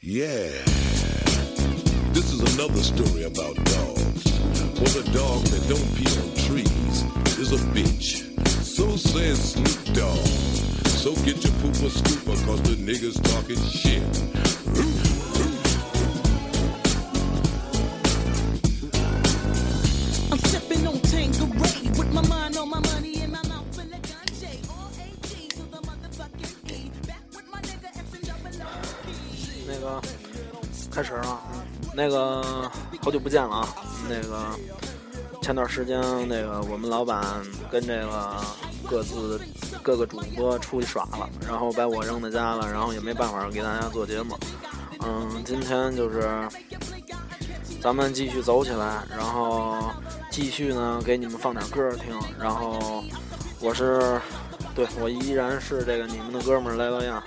Yeah. This is another story about dogs. For the dog that don't pee on trees is a bitch. So says Snoop Dogg. So get your pooper scooper cause the niggas talking shit. 那个好久不见了啊，那个前段时间那个我们老板跟这个各自各个主播出去耍了，然后把我扔在家了，然后也没办法给大家做节目。嗯，今天就是咱们继续走起来，然后继续呢给你们放点歌听，然后我是对我依然是这个你们的哥们儿来了样，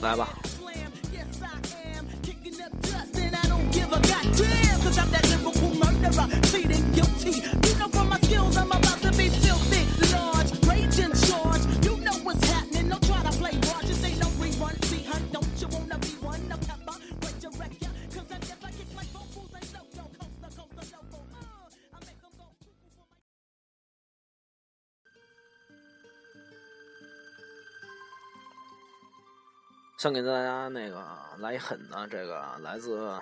来吧。I don't give a goddamn 'cause I'm that lyrical murderer, pleading guilty. You know from my skills I'm about to be filthy, large, rage in charge. You know what's happening. Don't try to play hard. Just ain't no rerun. See, hun, don't you wanna be one? No pepper, wait your record. 'Cause I guess I kick like vocals and loco, coast to coast to loco. Uh, I make 'em go cuckoo for my 想给大家那个来一狠的，这个来自呃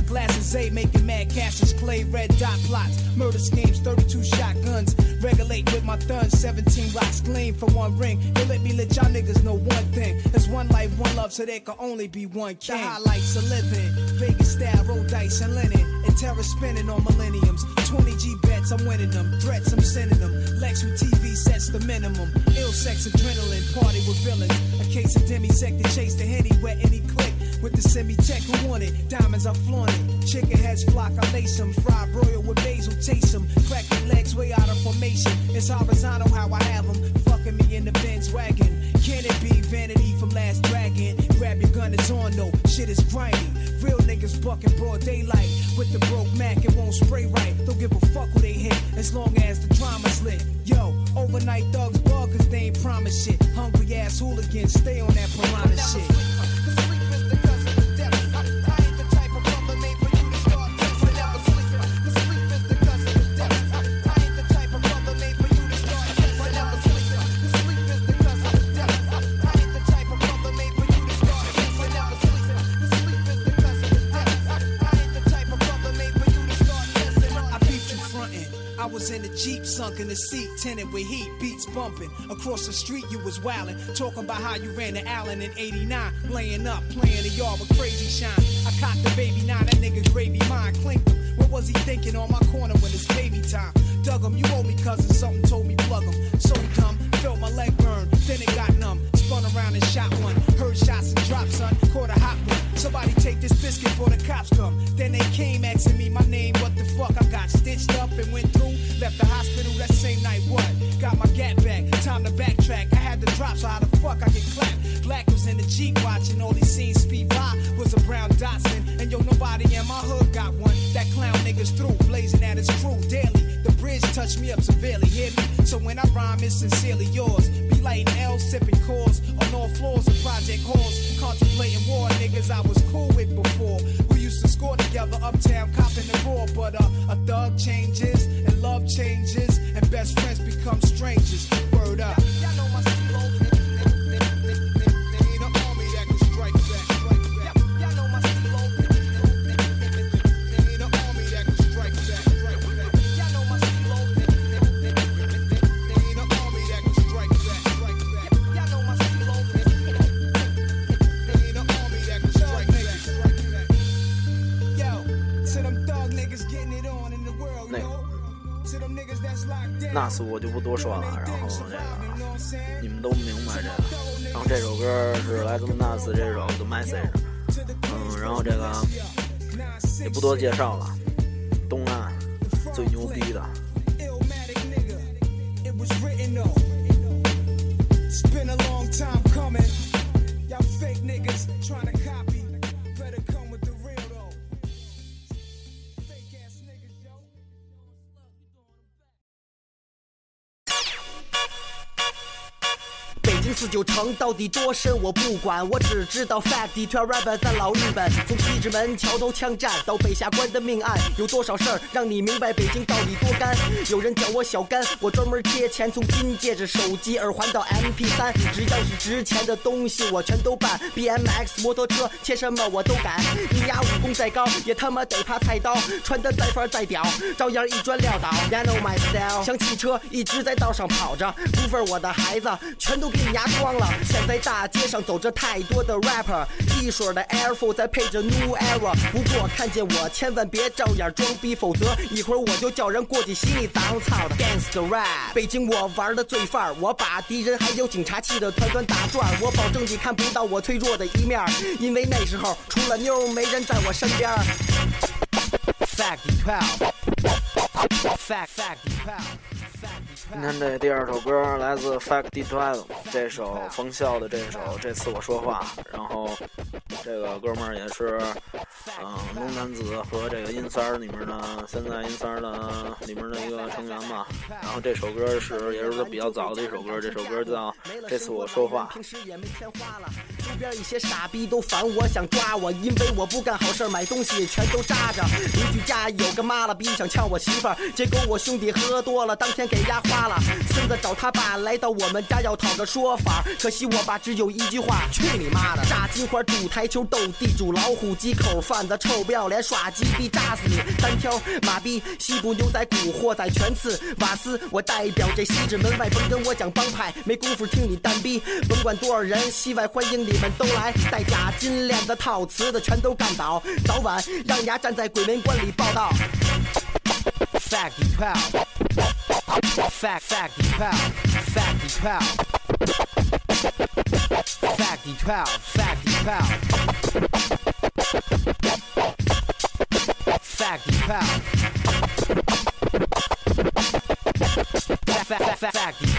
A glass of making mad cashes. Clay, red dot plots. Murder schemes, 32 shotguns. Regulate with my thuns, 17 rocks gleam for one ring. They let me let y'all niggas know one thing. There's one life, one love, so there can only be one king. The highlights of living. Vegas style, roll dice and linen. And terror spinning on millenniums. 20 G bets, I'm winning them. Threats, I'm sending them. Lex with TV sets the minimum. Ill sex, adrenaline, party with villains. A case of demisec to chase the henny, where any click. With the semi-tech who want it, diamonds I flaunt it. Chicken heads flock, I lace 'em. Fried broil with basil, taste 'em. Crack your legs way out of formation. It's horizontal how I have 'em. Fucking me in the Benz wagon. Can it be vanity from last dragon? Grab your gun, it's on though. Shit is grimy. Real niggas bucking broad daylight. With the broke Mac, it won't spray right. Don't give a fuck who they hit, as long as the drama's lit. Yo, overnight thugs bug, they ain't promise shit. Hungry ass hooligans, stay on that piranha shit. Jeep, sunk in the seat, tinted with heat, beats bumping. Across the street, you was wildin', talking about how you ran to Allen in 89, laying up, playing the yard with crazy shine. I cocked the baby nine, that nigga gravy mine, clinked him. What was he thinking on my corner when it's baby time? Dug him, you owe me cousin, something told me plug him. So dumb, felt my leg burn, then it got numb. Spun around and shot one, heard shots and dropped, son, caught a hot one. Somebody take this biscuit before the cops come. Then they came asking me my name, what the fuck? I got stitched up and went through. Left the hospital that same night, what? Got my gat back, time to backtrack. I had to drop, so how the fuck I get clapped? Black was in the Jeep watching, all he seen speed by was a brown Datsun. And yo, nobody in my hood got one. That clown niggas through, blazing at his crew daily. The bridge touched me up severely, hear me? So when I rhyme, it's sincerely yours. Lighting L, sipping cores on all floors of project halls. Contemplating war, niggas I was cool with before. We used to score together uptown, copping the raw. But uh, a thug changes, and love changes, and best friends become strangers. Word up. Y'all know my 那次我就不多说了，然后这个你们都明白这个。然后这首歌是来自 Nas 这首 The Message，嗯，然后这个也不多介绍了，东岸最牛逼的 your 到底多深我不管，我只知道 fact 一条 rap 在老日本，从西直门桥头枪战到北下关的命案，有多少事儿让你明白北京到底多干？有人叫我小干，我专门贴钱，从金戒指、手机、耳环到 MP 3只要是值钱的东西我全都办。BMX 摩托车切什么我都敢，你丫武功再高也他妈得怕菜刀，穿的再范再屌，照样一砖撂倒。I know myself，像汽车一直在道上跑着，不分我的孩子全都给你压装了。现在大街上走着太多的 rapper，一水的 Air Force 再配着 New Era。不过看见我千万别照样装逼，否则一会儿我就叫人过去洗你脏操的 Gangsta Rap。北京我玩的最范儿，我把敌人还有警察气得团团打转，我保证你看不到我脆弱的一面，因为那时候除了妞没人在我身边。Fact twelve。Fact fact twelve。今天这第二首歌来自 Fact Twelve，这首冯笑的这首《这次我说话》，然后这个哥们儿也是，嗯，龙男子和这个阴三儿里面的，现在阴三儿的里面的一个成员嘛。然后这首歌是也是比较早的一首歌，这首歌叫《这次我说话》。平时也没钱花了，路边一些傻逼都烦我，想抓我，因为我不干好事，买东西全都扎着。邻居家有个妈了逼想抢我媳妇儿，结果我兄弟喝多了，当天给压花了。孙子找他爸来到我们家要讨个说法，可惜我爸只有一句话：去你妈的！炸金花、赌台球、斗地主、老虎机、口贩子、臭不要脸、耍鸡逼，炸死你！单挑马逼、西部牛仔、古惑仔、全刺瓦斯，我代表这西直门外，甭跟我讲帮派，没工夫听你单逼，甭管多少人，戏外欢迎你们都来，戴假金链子、套瓷的全都干倒，早晚让牙站在鬼门关里报道。Fact twelve。Fact, fact, twelve, fact, twelve, fact, twelve, fact, pow. Factory pow. Factory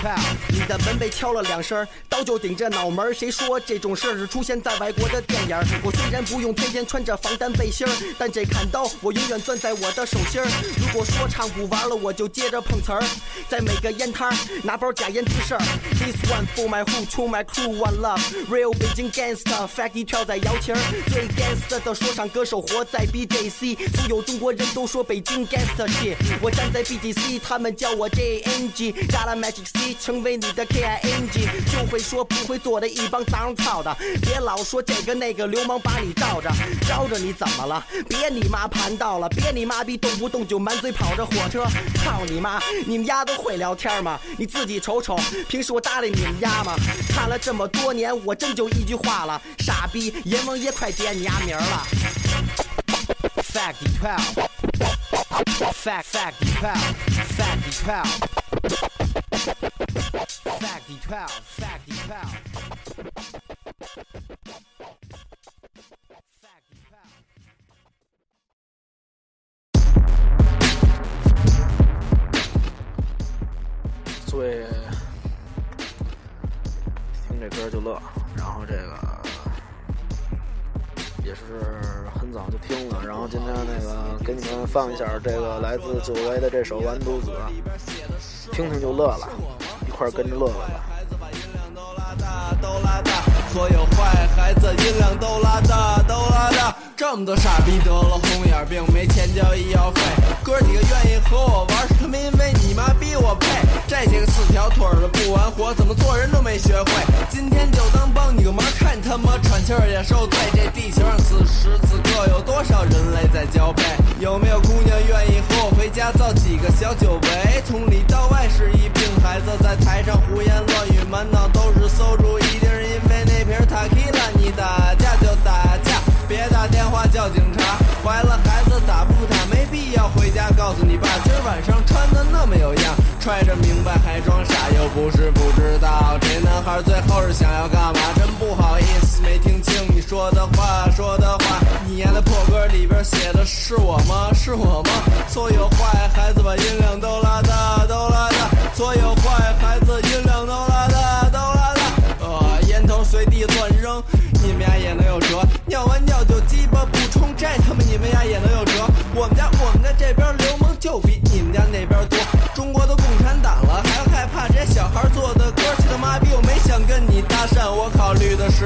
你的门被敲了两声，刀就顶着脑门儿。谁说这种事儿是出现在外国的电影儿？我虽然不用天天穿着防弹背心儿，但这砍刀我永远攥在我的手心儿。如果说唱不玩了，我就接着碰瓷儿，在每个烟摊儿拿包假烟滋事儿。This one for my who, to my crew, one love, real 北京 gangster。Fact 跳在摇旗儿，最 gangster 的说唱歌手活在 BJC，所有中国人都说北京 gangster shit。我站在 BJC，他们叫我 JNG。Got a magic C，成为你的 KING，就会说不会做的一帮脏操的，别老说这个那个流氓把你罩着，罩着你怎么了？别你妈盘道了，别你妈逼动不动就满嘴跑着火车，操你妈！你们丫都会聊天吗？你自己瞅瞅，平时我搭理你们丫吗？看了这么多年，我真就一句话了，傻逼！阎王爷快点你丫名了。Fact twelve. Fact fact twelve. Fact twelve. Fact twelve. Fact twelve. Fact twelve. 最听这歌就乐，然后这个也是很早就听了，然后今天那个给你们放一下这个来自久违的这首《完犊子》，听听就乐了，块跟着乐乐吧。都拉大，所有坏孩子音量都拉大，都拉大。这么多傻逼得了红眼病，没钱交医药费。哥几个愿意和我玩，是他们因为你妈逼我配。这些个四条腿的不完活，怎么做人都没学会。今天就当帮你个忙，看你他妈喘气儿也受罪。这地球上此时此刻有多少人类在交配？有没有姑娘愿意和我回家造几个小酒杯？从里晚上穿的那么有样揣着明白还装傻又不是不知道。这男孩最后是想要干嘛真不好意思没听清你说的话说的话你丫的破歌里边写的是我吗？是我吗？所有坏孩子把音量都拉大都拉大所有坏孩子音量都拉大都拉大呃烟头随地乱扔你们俩也能有辙。尿完尿就鸡巴不冲这他妈你们俩也能有辙我们家我们家这边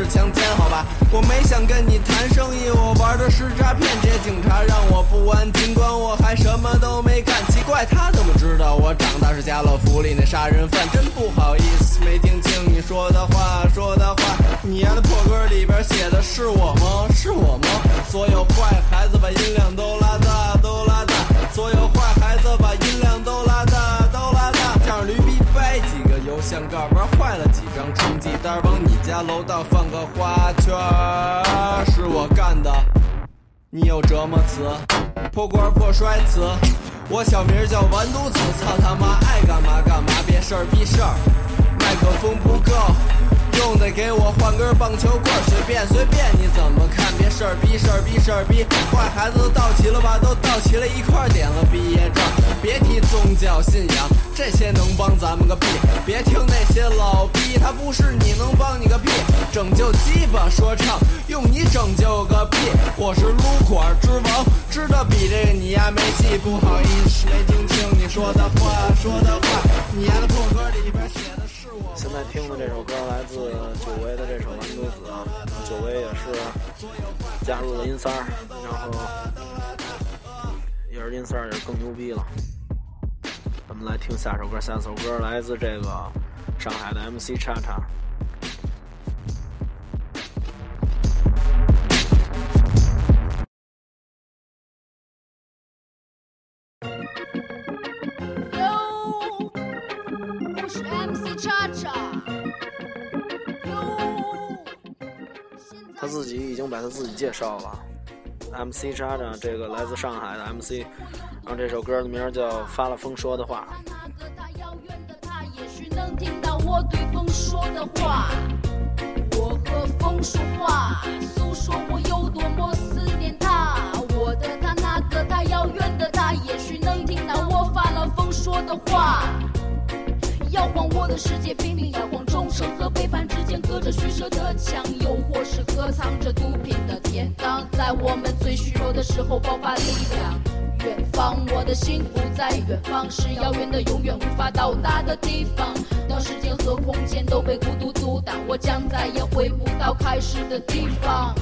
强奸？好吧，我没想跟你谈生意，我玩的是诈骗。这警察让我不安，尽管我还什么都没干。奇怪，他怎么知道我长大是家乐福里那杀人犯？真不好意思，没听清你说的话，说的话。你丫的破歌里边写的是我吗？是我吗？所有坏孩子把音量都拉大，都拉大。所有坏孩子把音量都拉大，都拉大。这样驴逼掰几个油箱盖，张成绩单，往你家楼道放个花圈儿，是我干的。你有折磨词，破罐破摔词。我小名叫完犊子，操他妈爱干嘛干嘛，别事儿逼事儿。麦克风不够，用得给我换根棒球棍，随便随便你怎么看，别事儿逼事儿逼事儿逼。坏孩子都到齐了吧？都到齐了，一块点了毕业证。别提宗教信仰，这些能帮咱们个屁。别听那些老逼，他不是你能帮你个屁。拯救鸡巴说唱，用你拯救个屁！我是撸管之王，知道比这个你丫没戏。不好意思，没听清说的话，说的话。你丫的破歌里边写的是我。现在听的这首歌来自久违的这首《完犊子》，啊，久违也是加入了音三儿，然后也是音三儿也是更牛逼了。咱们来听下首歌，下首歌来自这个上海的 MC 叉叉。把他自己介绍了，MC 叉叉，这个来自上海的 MC，然后这首歌的名叫《发了疯说的话》。那个他遥远的他，也许能听到我对风说的话。我和风说话，诉说我有多么思念他。我的他，那个他遥远的他，也许能听到我发了疯说的话。摇晃我的世界，拼命摇晃，忠诚和背叛之间隔着虚设的墙，又或是隔藏着毒品的天堂，在我们最虚弱的时候爆发力量。远方，我的心不在远方，是遥远的，永远无法到达的地方。当时间和空间都被孤独阻挡，我将再也回不到开始的地方。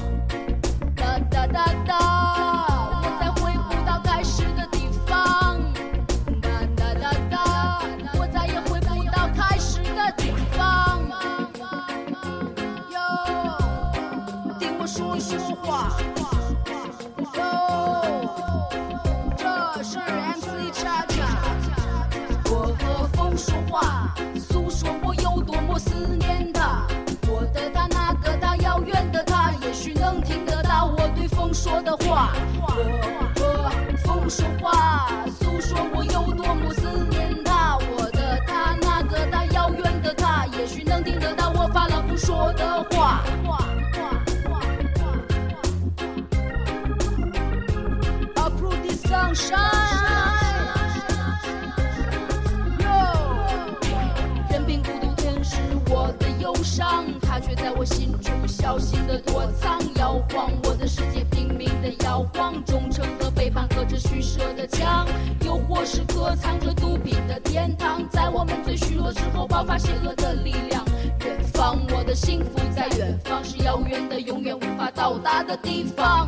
小心的躲藏。摇晃我的世界，拼命的摇晃，忠诚和背叛隔着虚设的墙，又或是隔藏着毒品的天堂，在我们最虚弱时候爆发邪恶的力量。远方，我的幸福在远方，是遥远的，永远无法到达的地方。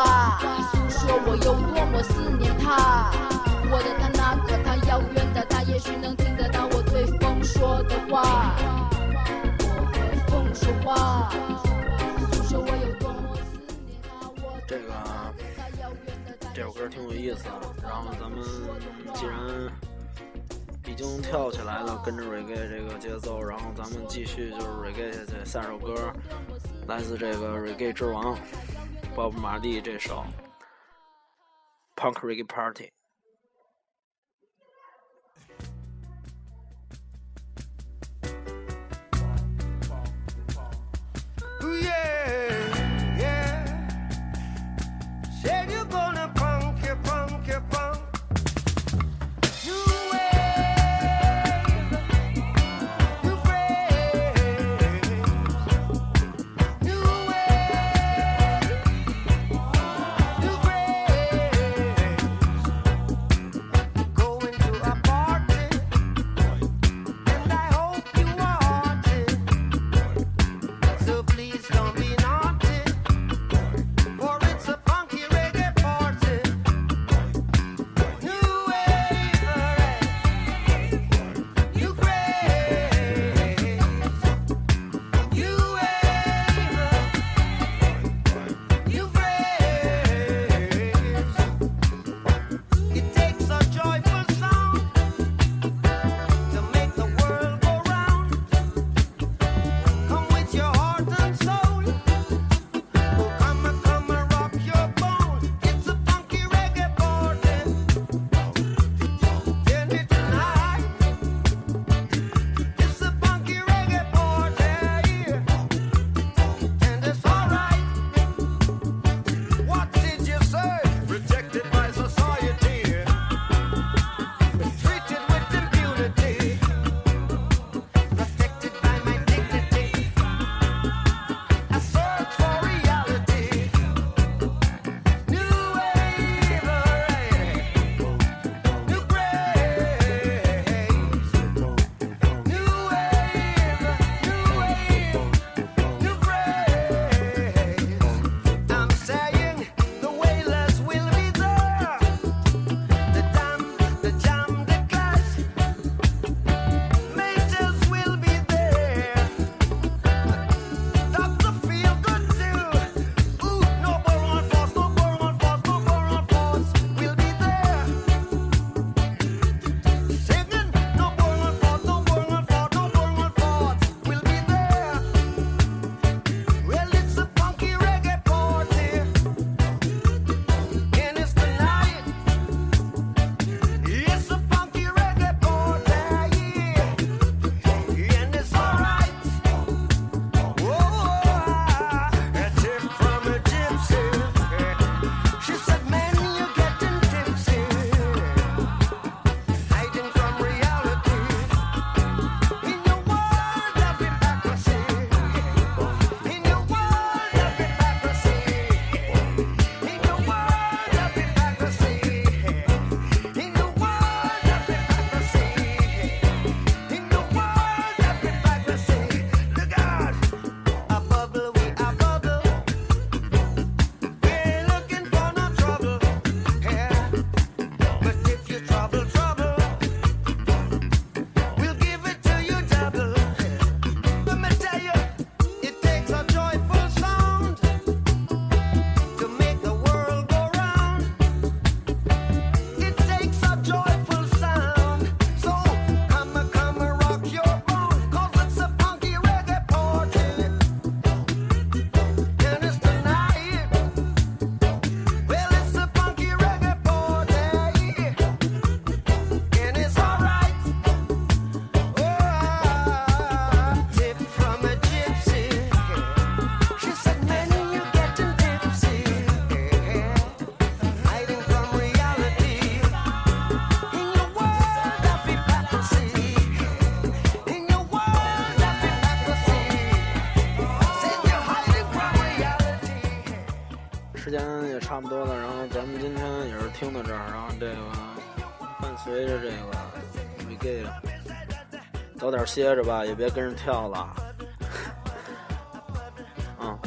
话，诉说我有多么思念他。我的他那个他遥远的他，也许能听得到我对风说的话。说话，个，这首歌挺有意思，然后咱们既然。已经跳起来了，跟着 reggae 这个节奏，然后咱们继续就是 reggae 下去。下首歌来自这个 reggae 之王。玛丽这首《Punk Reggae Party》。时间也差不多了，然后咱们今天也是听到这儿，然后这个伴随着这个 m i g 早点歇着吧，也别跟着跳了。嗯，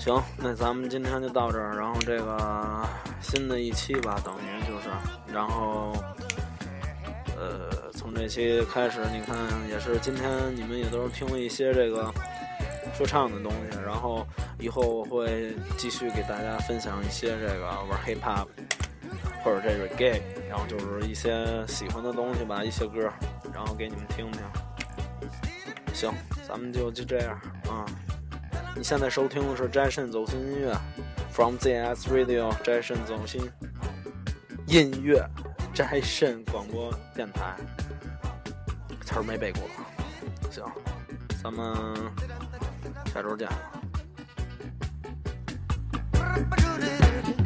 行，那咱们今天就到这儿，然后这个新的一期吧，等于就是，然后呃，从这期开始，你看也是今天你们也都是听了一些这个说唱的东西，然后。以后我会继续给大家分享一些这个玩 hiphop 或者这个 game 然后就是一些喜欢的东西吧一些歌然后给你们听听。行咱们就就这样啊。你现在收听的是 jason 走心音乐 from zs radio jason 走心音乐 jason 广播电台。词儿没背过。行咱们下周见。convoluted.